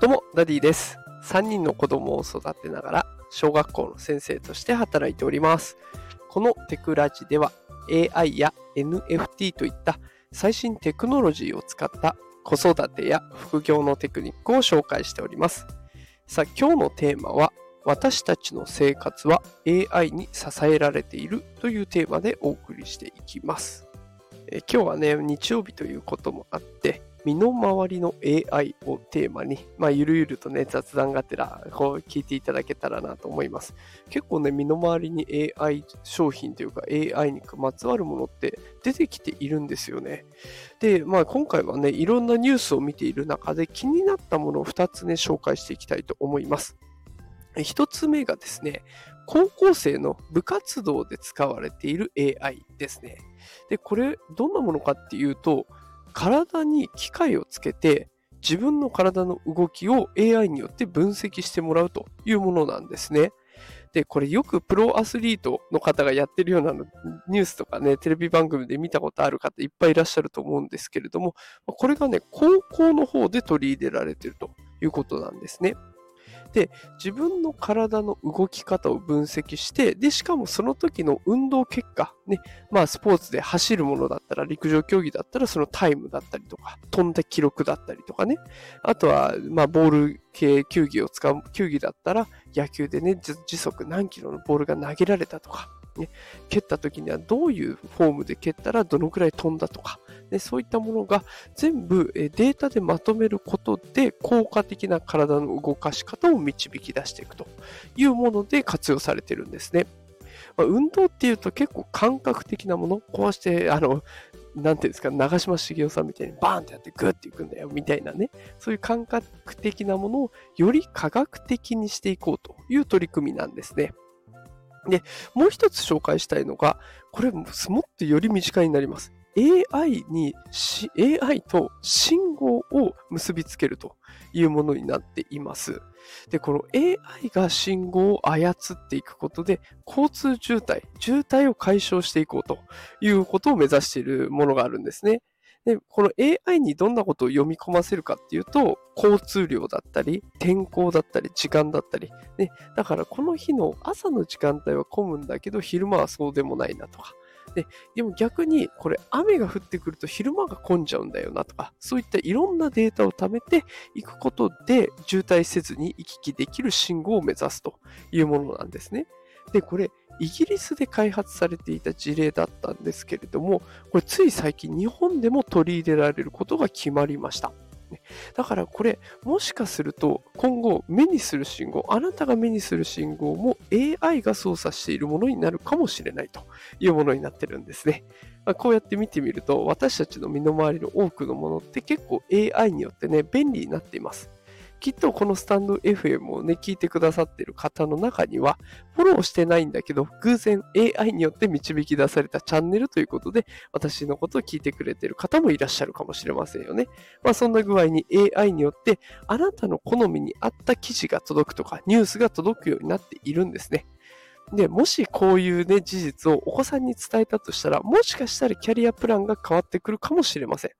どうも、ダディです。3人の子供を育てながら、小学校の先生として働いております。このテクラジでは、AI や NFT といった最新テクノロジーを使った子育てや副業のテクニックを紹介しております。さあ、今日のテーマは、私たちの生活は AI に支えられているというテーマでお送りしていきます。え今日はね、日曜日ということもあって、身の回りの AI をテーマに、まあ、ゆるゆるとね、雑談がてら、こう聞いていただけたらなと思います。結構ね、身の回りに AI 商品というか AI にまつわるものって出てきているんですよね。で、まあ、今回はね、いろんなニュースを見ている中で気になったものを2つね、紹介していきたいと思います。1つ目がですね、高校生の部活動で使われている AI ですね。で、これ、どんなものかっていうと、体に機械をつけて自分の体の動きを AI によって分析してもらうというものなんですね。で、これよくプロアスリートの方がやってるようなニュースとかね、テレビ番組で見たことある方いっぱいいらっしゃると思うんですけれども、これがね、高校の方で取り入れられてるということなんですね。で、自分の体の動き方を分析して、で、しかもその時の運動結果、ね、まあスポーツで走るものだったら、陸上競技だったらそのタイムだったりとか、飛んだ記録だったりとかね、あとは、まあボール系球技を使う、球技だったら野球でね、時速何キロのボールが投げられたとか、ね、蹴った時にはどういうフォームで蹴ったらどのくらい飛んだとか、ね、そういったものが全部データでまとめることで効果的な体の動かし方を導き出していくというもので活用されてるんですね。まあ、運動っていうと結構感覚的なもの、こうして、あの、なんていうんですか、長嶋茂雄さんみたいにバーンってやってグッていくんだよ、みたいなね。そういう感覚的なものをより科学的にしていこうという取り組みなんですね。で、もう一つ紹介したいのが、これもっとより身近になります。AI に、AI と信号を結びつけるというものになっています。で、この AI が信号を操っていくことで、交通渋滞、渋滞を解消していこうということを目指しているものがあるんですね。で、この AI にどんなことを読み込ませるかっていうと、交通量だったり、天候だったり、時間だったり、ね、だからこの日の朝の時間帯は混むんだけど、昼間はそうでもないなとか、ででも逆にこれ雨が降ってくると昼間が混んじゃうんだよなとか、そういったいろんなデータを貯めていくことで渋滞せずに行き来できる信号を目指すというものなんですね。で、これイギリスで開発されていた事例だったんですけれども、これつい最近日本でも取り入れられることが決まりました。ねだからこれ、もしかすると今後目にする信号、あなたが目にする信号も AI が操作しているものになるかもしれないというものになってるんですね。まあ、こうやって見てみると、私たちの身の回りの多くのものって結構 AI によってね、便利になっています。きっとこのスタンド FM をね、聞いてくださってる方の中には、フォローしてないんだけど、偶然 AI によって導き出されたチャンネルということで、私のことを聞いてくれてる方もいらっしゃるかもしれませんよね。まあそんな具合に AI によって、あなたの好みに合った記事が届くとか、ニュースが届くようになっているんですね。で、もしこういうね、事実をお子さんに伝えたとしたら、もしかしたらキャリアプランが変わってくるかもしれません。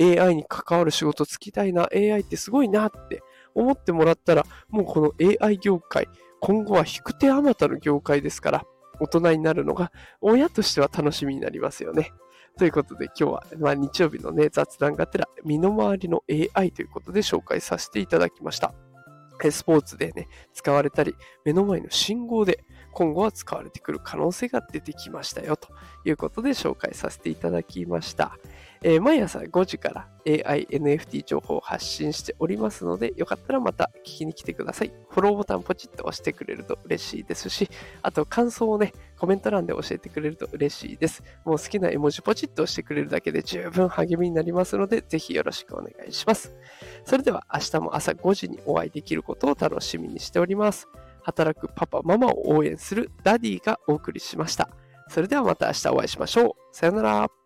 AI に関わる仕事つきたいな、AI ってすごいなって思ってもらったら、もうこの AI 業界、今後は引く手あまたの業界ですから、大人になるのが親としては楽しみになりますよね。ということで今日は、まあ、日曜日のね、雑談がてら身の回りの AI ということで紹介させていただきました。スポーツでね、使われたり、目の前の信号で今後は使われてくる可能性が出てきましたよということで紹介させていただきました。えー、毎朝5時から AI、NFT 情報を発信しておりますので、よかったらまた聞きに来てください。フォローボタンポチッと押してくれると嬉しいですし、あと感想をね、コメント欄で教えてくれると嬉しいです。もう好きな絵文字ポチッと押してくれるだけで十分励みになりますので、ぜひよろしくお願いします。それでは明日も朝5時にお会いできることを楽しみにしております。働くパパ、ママを応援するダディがお送りしました。それではまた明日お会いしましょう。さよなら。